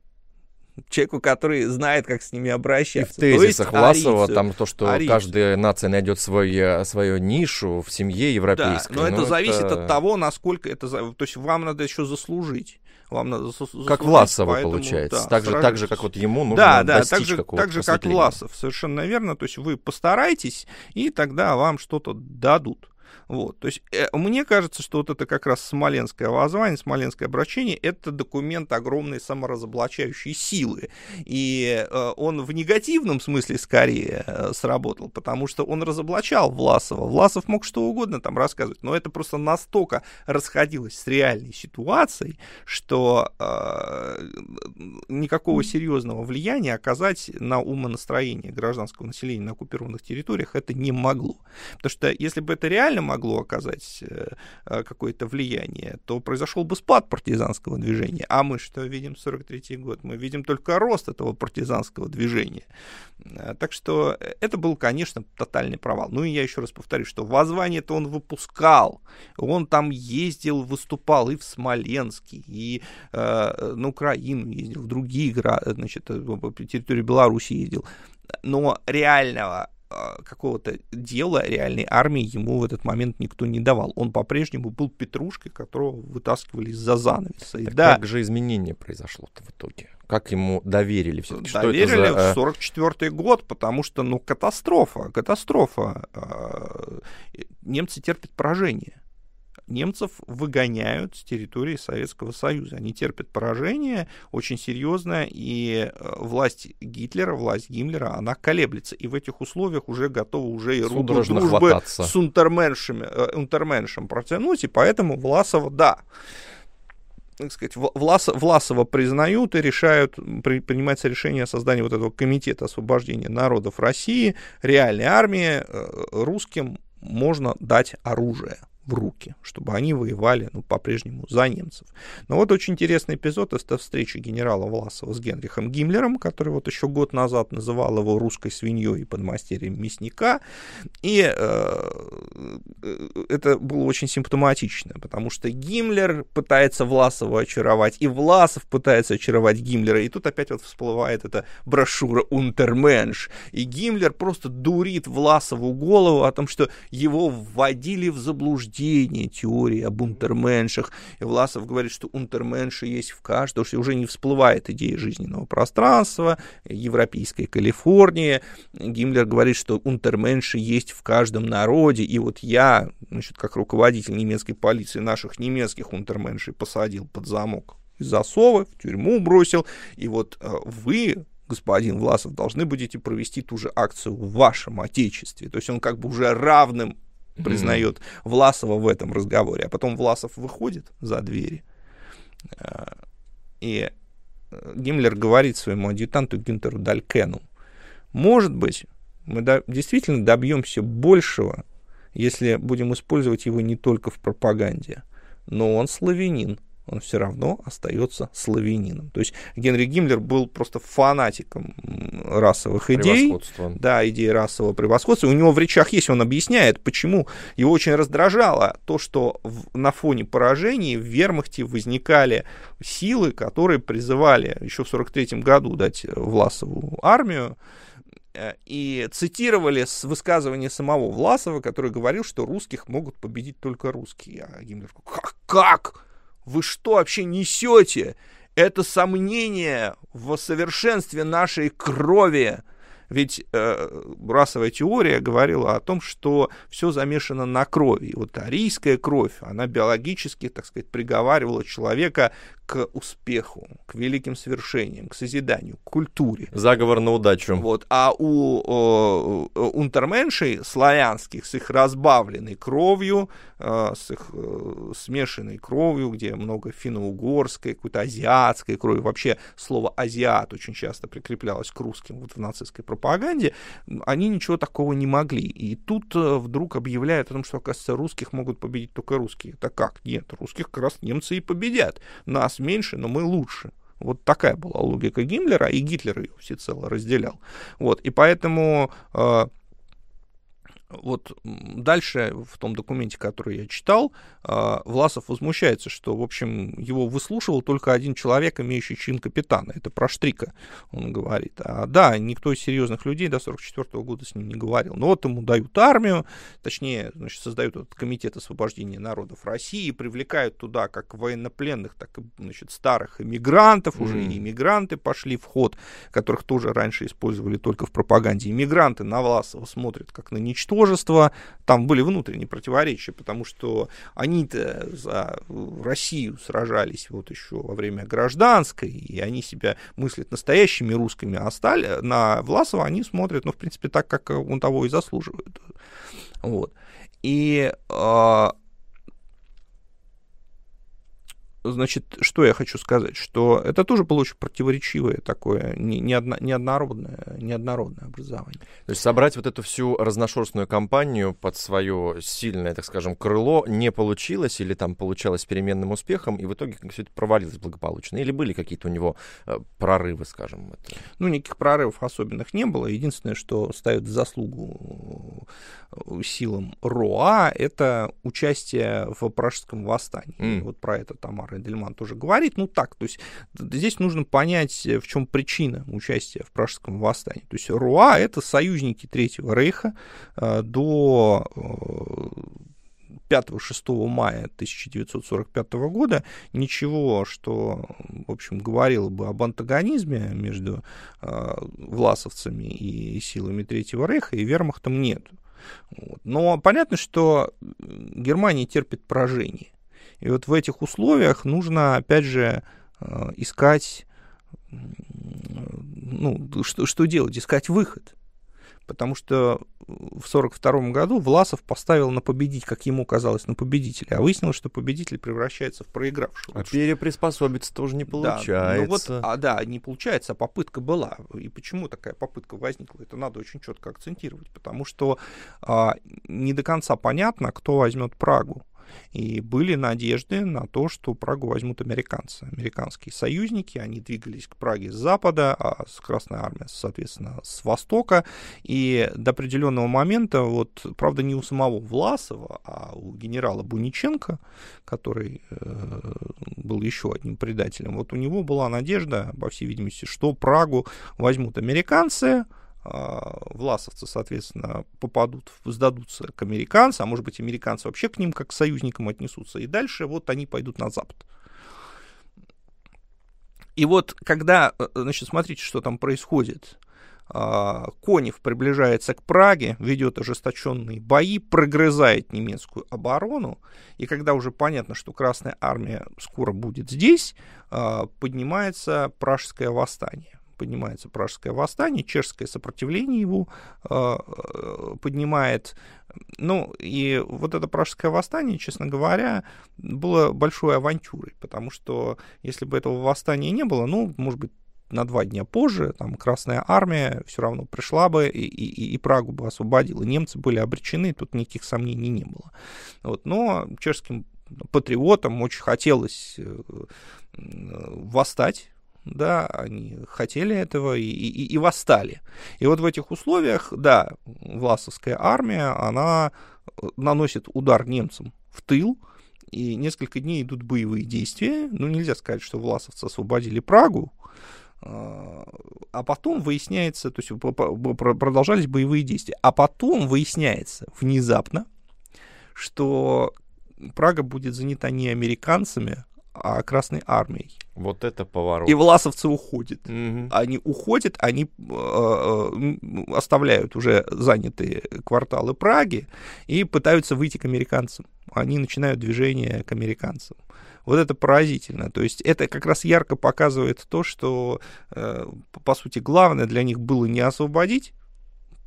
[SPEAKER 2] человеку, который знает, как с ними обращаться.
[SPEAKER 1] И в тезисах Власова арийцию. там то, что арийцию. каждая нация найдет свой, э, свою нишу в семье европейской.
[SPEAKER 2] Да, но, но это зависит от того, насколько это... То есть вам надо еще заслужить. Вам надо заслужить,
[SPEAKER 1] как Власова, поэтому, получается. Да, так, же, так же, как вот ему нужно
[SPEAKER 2] да, да, достичь так же, так же, как Власов, совершенно верно. То есть вы постарайтесь, и тогда вам что-то дадут. Вот. То есть э, мне кажется, что вот это как раз смоленское воззвание, смоленское обращение, это документ огромной саморазоблачающей силы. И э, он в негативном смысле скорее э, сработал, потому что он разоблачал Власова. Власов мог что угодно там рассказывать, но это просто настолько расходилось с реальной ситуацией, что э, никакого серьезного влияния оказать на умонастроение гражданского населения на оккупированных территориях это не могло. Потому что если бы это реально могло могло оказать э, э, какое-то влияние, то произошел бы спад партизанского движения. А мы что видим 43 год? Мы видим только рост этого партизанского движения. Э, так что это был, конечно, тотальный провал. Ну и я еще раз повторю, что воззвание-то он выпускал. Он там ездил, выступал и в Смоленске, и э, на Украину ездил, в другие значит, территории Беларуси ездил. Но реального какого-то дела реальной армии ему в этот момент никто не давал. Он по-прежнему был петрушкой, которого вытаскивали из-за занавеса.
[SPEAKER 1] Так да. Как же изменение произошло-то в итоге? Как ему доверили все-таки?
[SPEAKER 2] Доверили что это за... в 44 год, потому что, ну, катастрофа, катастрофа. А, немцы терпят поражение немцев выгоняют с территории Советского Союза. Они терпят поражение очень серьезное, и э, власть Гитлера, власть Гиммлера, она колеблется. И в этих условиях уже готова уже и руку дружбы хвататься. с унтерменшем, э, унтерменшем протянуть, и поэтому Власова, да, так сказать, Влас, Власова признают и решают, при, принимается решение о создании вот этого комитета освобождения народов России, реальной армии, э, русским можно дать оружие в руки, чтобы они воевали ну, по-прежнему за немцев. Но вот очень интересный эпизод, это встреча генерала Власова с Генрихом Гиммлером, который вот еще год назад называл его русской свиньей и подмастерьем мясника. И э, э, это было очень симптоматично, потому что Гиммлер пытается Власова очаровать, и Власов пытается очаровать Гиммлера. И тут опять вот всплывает эта брошюра «Унтерменш». И Гиммлер просто дурит Власову голову о том, что его вводили в заблуждение утверждение теории об унтерменшах. И Власов говорит, что унтерменши есть в каждом, что уже не всплывает идея жизненного пространства, европейской Калифорнии. Гиммлер говорит, что унтерменши есть в каждом народе. И вот я, значит, как руководитель немецкой полиции, наших немецких унтерменшей посадил под замок из засовы, в тюрьму бросил. И вот э, вы, господин Власов, должны будете провести ту же акцию в вашем отечестве. То есть он как бы уже равным признает mm-hmm. Власова в этом разговоре. А потом Власов выходит за двери, э, и э, Гиммлер говорит своему адъютанту Гюнтеру Далькену, может быть, мы до- действительно добьемся большего, если будем использовать его не только в пропаганде, но он славянин, он все равно остается славянином. То есть Генри Гиммлер был просто фанатиком расовых идей. Да, идеи расового превосходства. У него в речах есть, он объясняет, почему его очень раздражало то, что в, на фоне поражений в вермахте возникали силы, которые призывали еще в 43 году дать Власову армию, э, и цитировали с высказывания самого Власова, который говорил, что русских могут победить только русские. А Гиммлер как? Как? Вы что вообще несете? Это сомнение в совершенстве нашей крови. Ведь э, расовая теория говорила о том, что все замешано на крови. И вот арийская кровь, она биологически, так сказать, приговаривала человека к успеху, к великим свершениям, к созиданию, к культуре.
[SPEAKER 1] Заговор на удачу.
[SPEAKER 2] Вот. А у о, унтерменшей славянских с их разбавленной кровью, э, с их э, смешанной кровью, где много финно-угорской, какой-то азиатской крови, вообще слово «азиат» очень часто прикреплялось к русским вот в нацистской пропаганде, они ничего такого не могли. И тут э, вдруг объявляют о том, что, оказывается, русских могут победить только русские. Так как? Нет, русских как раз немцы и победят. Нас меньше, но мы лучше. Вот такая была логика Гиммлера, и Гитлер ее всецело разделял. Вот, и поэтому э, вот дальше в том документе, который я читал, а, Власов возмущается, что, в общем, его выслушивал только один человек, имеющий чин капитана. Это про Штрика, он говорит. А, да, никто из серьезных людей до 44 года с ним не говорил. Но вот ему дают армию, точнее, значит, создают этот комитет освобождения народов России, привлекают туда как военнопленных, так и, значит, старых иммигрантов, mm. уже и иммигранты пошли в ход, которых тоже раньше использовали только в пропаганде. Иммигранты на Власова смотрят как на ничто ничтожество, там были внутренние противоречия, потому что они-то за Россию сражались вот еще во время гражданской, и они себя мыслят настоящими русскими, а стали, на Власова они смотрят, ну, в принципе, так, как он того и заслуживает. Вот. И а, значит, что я хочу сказать, что это тоже очень противоречивое такое, неоднородное, неоднородное образование.
[SPEAKER 1] То есть собрать вот эту всю разношерстную компанию под свое сильное, так скажем, крыло не получилось, или там получалось переменным успехом, и в итоге все это провалилось благополучно? Или были какие-то у него э, прорывы, скажем? Это?
[SPEAKER 2] Ну, никаких прорывов особенных не было. Единственное, что ставит в заслугу силам РОА, это участие в Пражском восстании. Mm. Вот про это Тамара Эдельман тоже говорит. Ну так, то есть здесь нужно понять, э, в чем причина участия в Пражском восстании. То есть РУА — это союзники Третьего Рейха э, до 5-6 э, мая 1945 года ничего, что, в общем, говорило бы об антагонизме между власовцами и силами Третьего Рейха и вермахтом нет. Но понятно, что Германия терпит поражение. И вот в этих условиях нужно, опять же, э, искать, ну, что, что делать, искать выход. Потому что в 1942 году Власов поставил на победить, как ему казалось, на победителя, а выяснилось, что победитель превращается в проигравшего.
[SPEAKER 1] А переприспособиться тоже не получается. Да, ну вот,
[SPEAKER 2] а, да, не получается, а попытка была. И почему такая попытка возникла? Это надо очень четко акцентировать, потому что а, не до конца понятно, кто возьмет Прагу. И были надежды на то, что Прагу возьмут американцы. Американские союзники, они двигались к Праге с запада, а с Красной Армией, соответственно, с востока. И до определенного момента, вот, правда, не у самого Власова, а у генерала Буниченко, который э, был еще одним предателем, вот у него была надежда, по всей видимости, что Прагу возьмут американцы, власовцы, соответственно, попадут, сдадутся к американцам, а может быть, американцы вообще к ним как к союзникам отнесутся, и дальше вот они пойдут на Запад. И вот когда, э, значит, смотрите, что там происходит. А, Конев приближается к Праге, ведет ожесточенные бои, прогрызает немецкую оборону, и когда уже понятно, что Красная Армия скоро будет здесь, а, поднимается Пражское восстание поднимается пражское восстание, чешское сопротивление его э, поднимает. Ну, и вот это пражское восстание, честно говоря, было большой авантюрой, потому что если бы этого восстания не было, ну, может быть, на два дня позже там Красная Армия все равно пришла бы и, и, и Прагу бы освободила. Немцы были обречены, тут никаких сомнений не было. Вот, но чешским патриотам очень хотелось э, восстать да, они хотели этого и, и, и восстали. И вот в этих условиях, да, Власовская армия, она э, наносит удар немцам в тыл, и несколько дней идут боевые действия. Ну, нельзя сказать, что власовцы освободили Прагу, а, а потом выясняется, то есть продолжались боевые действия, а потом выясняется внезапно, что Прага будет занята не американцами, а Красной Армией.
[SPEAKER 1] Вот это поворот.
[SPEAKER 2] И власовцы уходят. Угу. Они уходят, они э, э, оставляют уже занятые кварталы Праги и пытаются выйти к американцам. Они начинают движение к американцам. Вот это поразительно. То есть это как раз ярко показывает то, что, э, по сути, главное для них было не освободить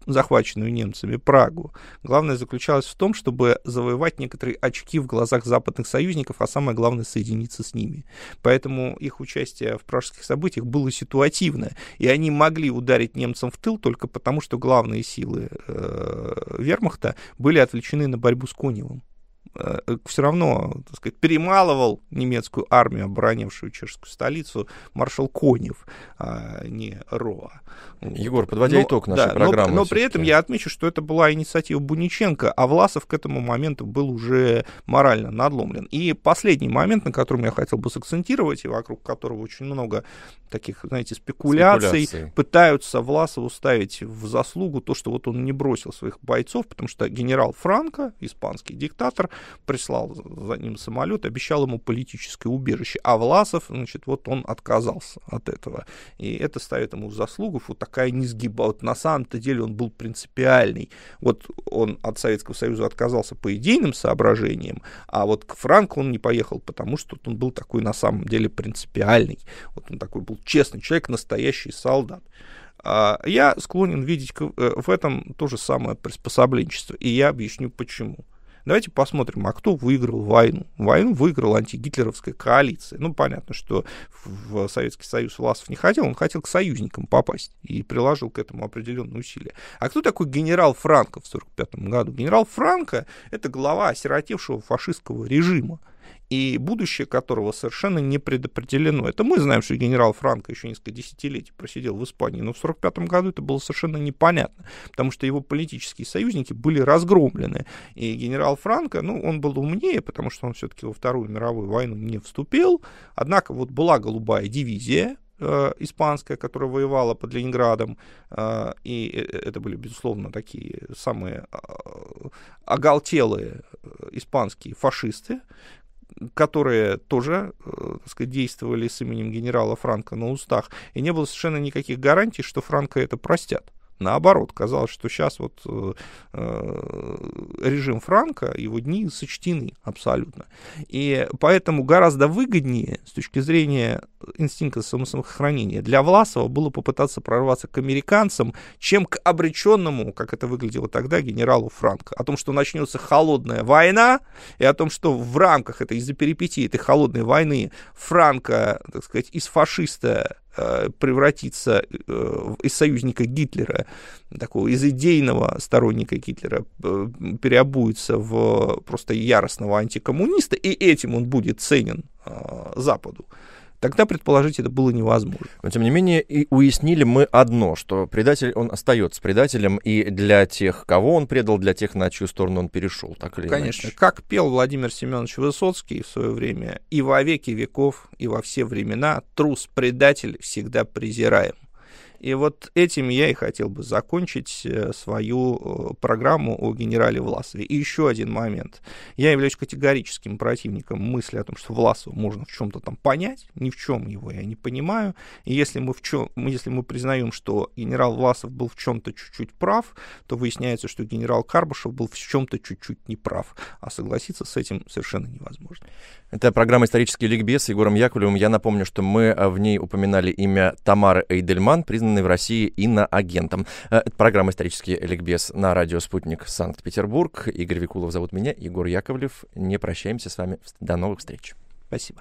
[SPEAKER 2] захваченную немцами Прагу, главное заключалось в том, чтобы завоевать некоторые очки в глазах западных союзников, а самое главное соединиться с ними. Поэтому их участие в пражских событиях было ситуативное, и они могли ударить немцам в тыл только потому, что главные силы э, вермахта были отвлечены на борьбу с Коневым. Э, все равно, так сказать, перемалывал немецкую армию, оборонявшую чешскую столицу, маршал Конев, а не Роа.
[SPEAKER 1] Егор, подводя но, итог нашей
[SPEAKER 2] да,
[SPEAKER 1] программы.
[SPEAKER 2] Но, но при этом я отмечу, что это была инициатива Буниченко, а Власов к этому моменту был уже морально надломлен. И последний момент, на котором я хотел бы сакцентировать, и вокруг которого очень много таких, знаете, спекуляций, спекуляции. пытаются Власову ставить в заслугу то, что вот он не бросил своих бойцов, потому что генерал Франко, испанский диктатор, прислал за ним самолет, обещал ему политическое убежище. А Власов, значит, вот он отказался от этого. И это ставит ему в заслугу вот такая несгиба. Вот на самом-то деле он был принципиальный. Вот он от Советского Союза отказался по идейным соображениям, а вот к Франку он не поехал, потому что он был такой на самом деле принципиальный. Вот он такой был честный человек, настоящий солдат. А я склонен видеть э, в этом то же самое приспособленчество, и я объясню почему. Давайте посмотрим, а кто выиграл войну. Войну выиграла антигитлеровская коалиция. Ну, понятно, что в Советский Союз Власов не хотел, он хотел к союзникам попасть и приложил к этому определенные усилия. А кто такой генерал Франко в 1945 году? Генерал Франко — это глава осиротевшего фашистского режима и будущее которого совершенно не предопределено. Это мы знаем, что генерал Франко еще несколько десятилетий просидел в Испании, но в 1945 году это было совершенно непонятно, потому что его политические союзники были разгромлены. И генерал Франко, ну, он был умнее, потому что он все-таки во Вторую мировую войну не вступил, однако вот была голубая дивизия, э, испанская, которая воевала под Ленинградом, э, и э, это были, безусловно, такие самые оголтелые испанские фашисты, которые тоже, э, так сказать, действовали с именем генерала Франка на устах, и не было совершенно никаких гарантий, что Франка это простят. Наоборот, казалось, что сейчас вот э, э, режим Франка, его дни сочтены абсолютно. И поэтому гораздо выгоднее с точки зрения инстинкта самосохранения для Власова было попытаться прорваться к американцам, чем к обреченному, как это выглядело тогда, генералу Франко. О том, что начнется холодная война, и о том, что в рамках этой, из-за перипетии этой холодной войны Франко, так сказать, из фашиста превратиться э, из союзника Гитлера, такого из идейного сторонника Гитлера, э, переобуется в просто яростного антикоммуниста, и этим он будет ценен Западу тогда предположить это было невозможно.
[SPEAKER 1] Но, тем не менее, и уяснили мы одно, что предатель, он остается предателем и для тех, кого он предал, для тех, на чью сторону он перешел, так или
[SPEAKER 2] Конечно.
[SPEAKER 1] иначе.
[SPEAKER 2] Как пел Владимир Семенович Высоцкий в свое время, и во веки веков, и во все времена трус-предатель всегда презираем. И вот этим я и хотел бы закончить э, свою э, программу о генерале Власове. И еще один момент. Я являюсь категорическим противником мысли о том, что Власова можно в чем-то там понять. Ни в чем его я не понимаю. И если мы, в чем, если мы признаем, что генерал Власов был в чем-то чуть-чуть прав, то выясняется, что генерал Карбышев был в чем-то чуть-чуть неправ. А согласиться с этим совершенно невозможно.
[SPEAKER 1] Это программа «Исторический ликбез» с Егором Яковлевым. Я напомню, что мы э, в ней упоминали имя Тамары Эйдельман, признанной в России иноагентом. Э, это программа «Исторический ликбез» на радио «Спутник» Санкт-Петербург. Игорь Викулов зовут меня, Егор Яковлев. Не прощаемся с вами. До новых встреч.
[SPEAKER 2] Спасибо.